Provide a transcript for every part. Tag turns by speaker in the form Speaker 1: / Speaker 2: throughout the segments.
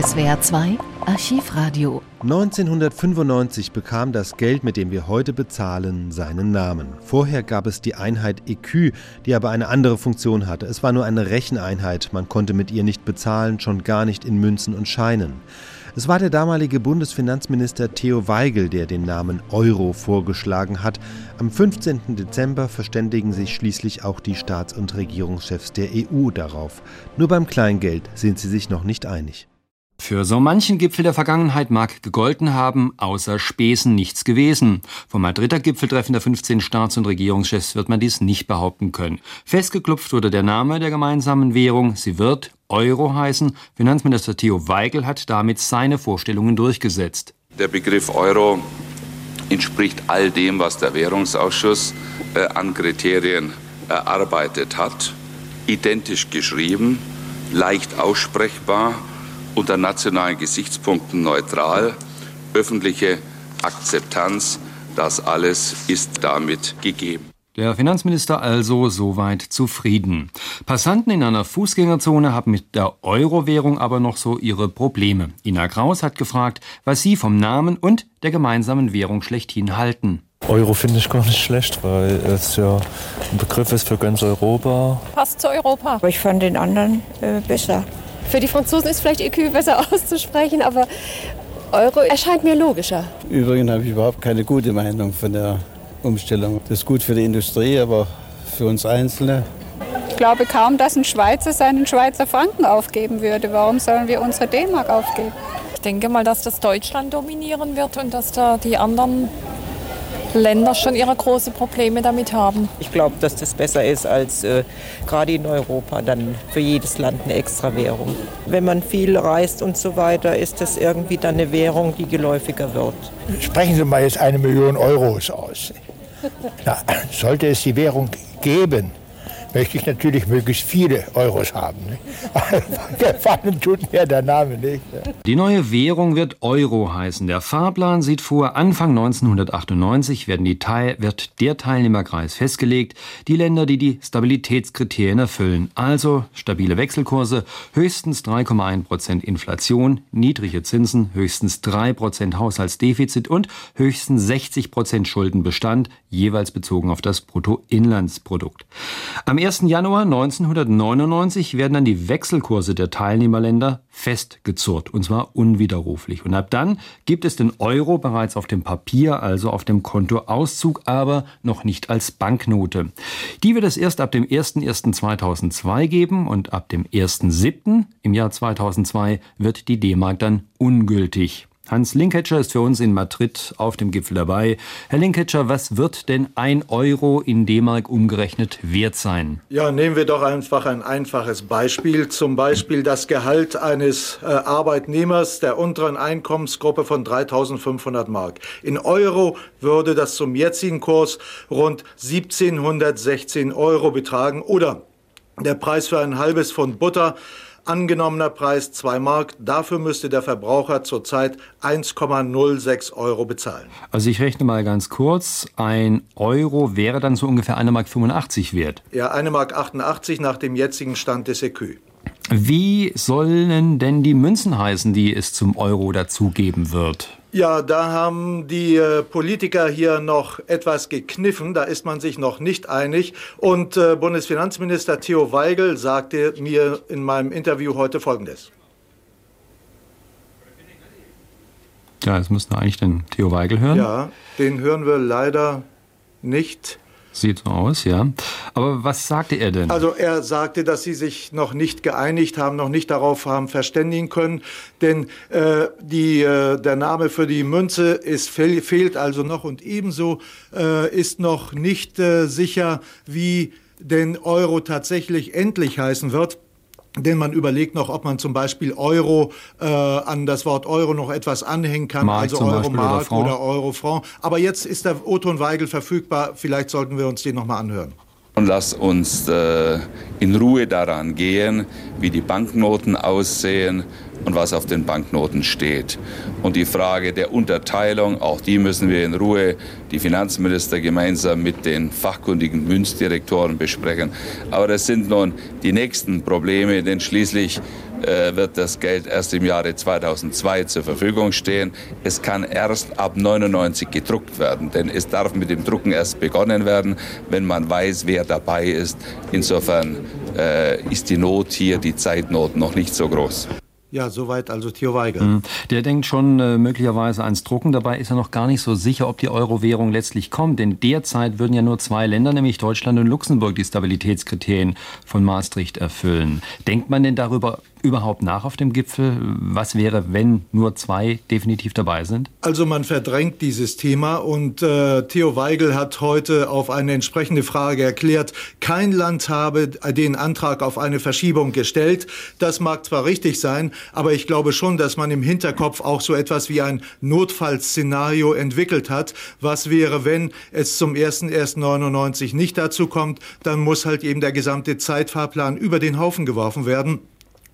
Speaker 1: SWR 2 Archivradio.
Speaker 2: 1995 bekam das Geld, mit dem wir heute bezahlen, seinen Namen. Vorher gab es die Einheit EQ, die aber eine andere Funktion hatte. Es war nur eine Recheneinheit, man konnte mit ihr nicht bezahlen, schon gar nicht in Münzen und Scheinen. Es war der damalige Bundesfinanzminister Theo Weigel, der den Namen Euro vorgeschlagen hat. Am 15. Dezember verständigen sich schließlich auch die Staats- und Regierungschefs der EU darauf. Nur beim Kleingeld sind sie sich noch nicht einig.
Speaker 3: Für so manchen Gipfel der Vergangenheit mag gegolten haben, außer Späßen nichts gewesen. Vom Madrider Gipfeltreffen der 15 Staats- und Regierungschefs wird man dies nicht behaupten können. Festgeklopft wurde der Name der gemeinsamen Währung. Sie wird Euro heißen. Finanzminister Theo Weigel hat damit seine Vorstellungen durchgesetzt.
Speaker 4: Der Begriff Euro entspricht all dem, was der Währungsausschuss äh, an Kriterien erarbeitet hat. Identisch geschrieben, leicht aussprechbar unter nationalen Gesichtspunkten neutral, öffentliche Akzeptanz, das alles ist damit gegeben.
Speaker 3: Der Finanzminister also soweit zufrieden. Passanten in einer Fußgängerzone haben mit der Euro-Währung aber noch so ihre Probleme. Ina Kraus hat gefragt, was sie vom Namen und der gemeinsamen Währung schlechthin halten.
Speaker 5: Euro finde ich gar nicht schlecht, weil es ja ein Begriff ist für ganz Europa.
Speaker 6: Passt zu Europa.
Speaker 7: Aber ich fand den anderen äh, besser.
Speaker 6: Für die Franzosen ist vielleicht EQ besser auszusprechen, aber Euro erscheint mir logischer.
Speaker 8: Übrigens habe ich überhaupt keine gute Meinung von der Umstellung. Das ist gut für die Industrie, aber für uns Einzelne.
Speaker 9: Ich glaube kaum, dass ein Schweizer seinen Schweizer Franken aufgeben würde. Warum sollen wir unsere D-Mark aufgeben?
Speaker 10: Ich denke mal, dass das Deutschland dominieren wird und dass da die anderen Länder schon ihre großen Probleme damit haben.
Speaker 11: Ich glaube, dass das besser ist als äh, gerade in Europa dann für jedes Land eine extra Währung. Wenn man viel reist und so weiter, ist das irgendwie dann eine Währung, die geläufiger wird.
Speaker 12: Sprechen Sie mal jetzt eine Million Euros aus. Na, sollte es die Währung geben, möchte ich natürlich möglichst viele Euros haben. Gefallen tut mir der Name nicht.
Speaker 3: Die neue Währung wird Euro heißen. Der Fahrplan sieht vor, Anfang 1998 werden die Teil, wird der Teilnehmerkreis festgelegt, die Länder, die die Stabilitätskriterien erfüllen. Also stabile Wechselkurse, höchstens 3,1 Prozent Inflation, niedrige Zinsen, höchstens 3 Prozent Haushaltsdefizit und höchstens 60 Prozent Schuldenbestand, jeweils bezogen auf das Bruttoinlandsprodukt. Am 1. Januar 1999 werden dann die Wechselkurse der Teilnehmerländer festgezurrt, und zwar unwiderruflich. Und ab dann gibt es den Euro bereits auf dem Papier, also auf dem Kontoauszug, aber noch nicht als Banknote. Die wird es erst ab dem 01.01.2002 geben und ab dem 1.07. im Jahr 2002 wird die D-Mark dann ungültig. Hans Linketscher ist für uns in Madrid auf dem Gipfel dabei. Herr Linketscher, was wird denn ein Euro in D-Mark umgerechnet wert sein?
Speaker 13: Ja, nehmen wir doch einfach ein einfaches Beispiel. Zum Beispiel das Gehalt eines äh, Arbeitnehmers der unteren Einkommensgruppe von 3500 Mark. In Euro würde das zum jetzigen Kurs rund 1716 Euro betragen oder der Preis für ein halbes Pfund Butter Angenommener Preis 2 Mark. Dafür müsste der Verbraucher zurzeit 1,06 Euro bezahlen.
Speaker 3: Also ich rechne mal ganz kurz. Ein Euro wäre dann so ungefähr 1,85 Mark wert.
Speaker 13: Ja, 1,88 Mark nach dem jetzigen Stand des EQ.
Speaker 3: Wie sollen denn die Münzen heißen, die es zum Euro dazugeben wird?
Speaker 13: Ja, da haben die äh, Politiker hier noch etwas gekniffen. Da ist man sich noch nicht einig. Und äh, Bundesfinanzminister Theo Weigel sagte mir in meinem Interview heute Folgendes.
Speaker 3: Ja, jetzt müssten wir eigentlich den Theo Weigel hören.
Speaker 13: Ja, den hören wir leider nicht.
Speaker 3: Sieht so aus, ja. Aber was sagte er denn?
Speaker 13: Also er sagte, dass sie sich noch nicht geeinigt haben, noch nicht darauf haben verständigen können, denn äh, die, äh, der Name für die Münze ist, fehl, fehlt also noch und ebenso äh, ist noch nicht äh, sicher, wie denn Euro tatsächlich endlich heißen wird. Denn man überlegt noch, ob man zum Beispiel Euro äh, an das Wort Euro noch etwas anhängen kann,
Speaker 3: Mark
Speaker 13: also Euro Mark oder, oder Euro Franc. Aber jetzt ist der Oton Weigel verfügbar. Vielleicht sollten wir uns den noch mal anhören.
Speaker 4: Und lass uns äh, in Ruhe daran gehen, wie die Banknoten aussehen und was auf den Banknoten steht. Und die Frage der Unterteilung, auch die müssen wir in Ruhe, die Finanzminister gemeinsam mit den fachkundigen Münzdirektoren besprechen. Aber das sind nun die nächsten Probleme, denn schließlich äh, wird das Geld erst im Jahre 2002 zur Verfügung stehen. Es kann erst ab 99 gedruckt werden, denn es darf mit dem Drucken erst begonnen werden, wenn man weiß, wer dabei ist. Insofern äh, ist die Not hier, die Zeitnot, noch nicht so groß.
Speaker 13: Ja, soweit also Theo Weigel. Mhm.
Speaker 3: Der denkt schon äh, möglicherweise ans Drucken. Dabei ist er noch gar nicht so sicher, ob die Euro-Währung letztlich kommt. Denn derzeit würden ja nur zwei Länder, nämlich Deutschland und Luxemburg, die Stabilitätskriterien von Maastricht erfüllen. Denkt man denn darüber überhaupt nach auf dem Gipfel? Was wäre, wenn nur zwei definitiv dabei sind?
Speaker 13: Also man verdrängt dieses Thema und äh, Theo Weigel hat heute auf eine entsprechende Frage erklärt, kein Land habe den Antrag auf eine Verschiebung gestellt. Das mag zwar richtig sein, aber ich glaube schon, dass man im Hinterkopf auch so etwas wie ein Notfallszenario entwickelt hat. Was wäre, wenn es zum 1.1.99 nicht dazu kommt? Dann muss halt eben der gesamte Zeitfahrplan über den Haufen geworfen werden.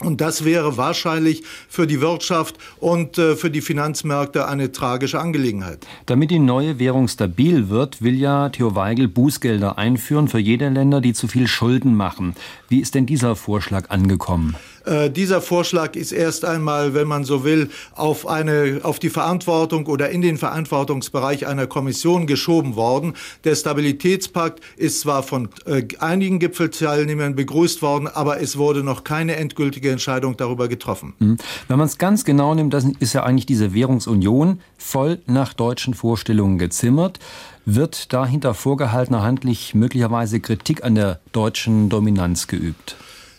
Speaker 13: Und das wäre wahrscheinlich für die Wirtschaft und äh, für die Finanzmärkte eine tragische Angelegenheit.
Speaker 3: Damit die neue Währung stabil wird, will ja Theo Weigel Bußgelder einführen für jede Länder, die zu viel Schulden machen. Wie ist denn dieser Vorschlag angekommen?
Speaker 13: Äh, dieser Vorschlag ist erst einmal, wenn man so will, auf, eine, auf die Verantwortung oder in den Verantwortungsbereich einer Kommission geschoben worden. Der Stabilitätspakt ist zwar von äh, einigen Gipfelteilnehmern begrüßt worden, aber es wurde noch keine endgültige Entscheidung darüber getroffen.
Speaker 3: Mhm. Wenn man es ganz genau nimmt, das ist ja eigentlich diese Währungsunion voll nach deutschen Vorstellungen gezimmert. Wird da hinter vorgehaltener Handlich möglicherweise Kritik an der deutschen Dominanz geübt?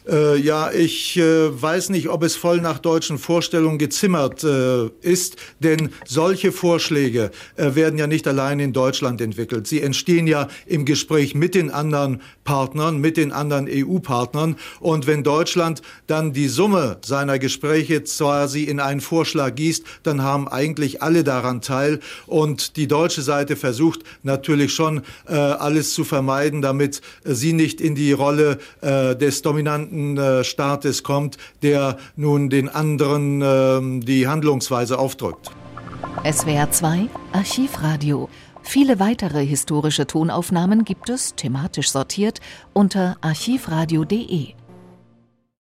Speaker 13: Äh, ja, ich äh, weiß nicht, ob es voll nach deutschen Vorstellungen gezimmert äh, ist, denn solche Vorschläge äh, werden ja nicht allein in Deutschland entwickelt. Sie entstehen ja im Gespräch mit den anderen Partnern, mit den anderen EU-Partnern. Und wenn Deutschland dann die Summe seiner Gespräche quasi in einen Vorschlag gießt, dann haben eigentlich alle daran teil. Und die deutsche Seite versucht natürlich schon äh, alles zu vermeiden, damit äh, sie nicht in die Rolle des dominanten Staates kommt, der nun den anderen äh, die Handlungsweise aufdrückt.
Speaker 1: SWR 2 Archivradio. Viele weitere historische Tonaufnahmen gibt es, thematisch sortiert, unter archivradio.de.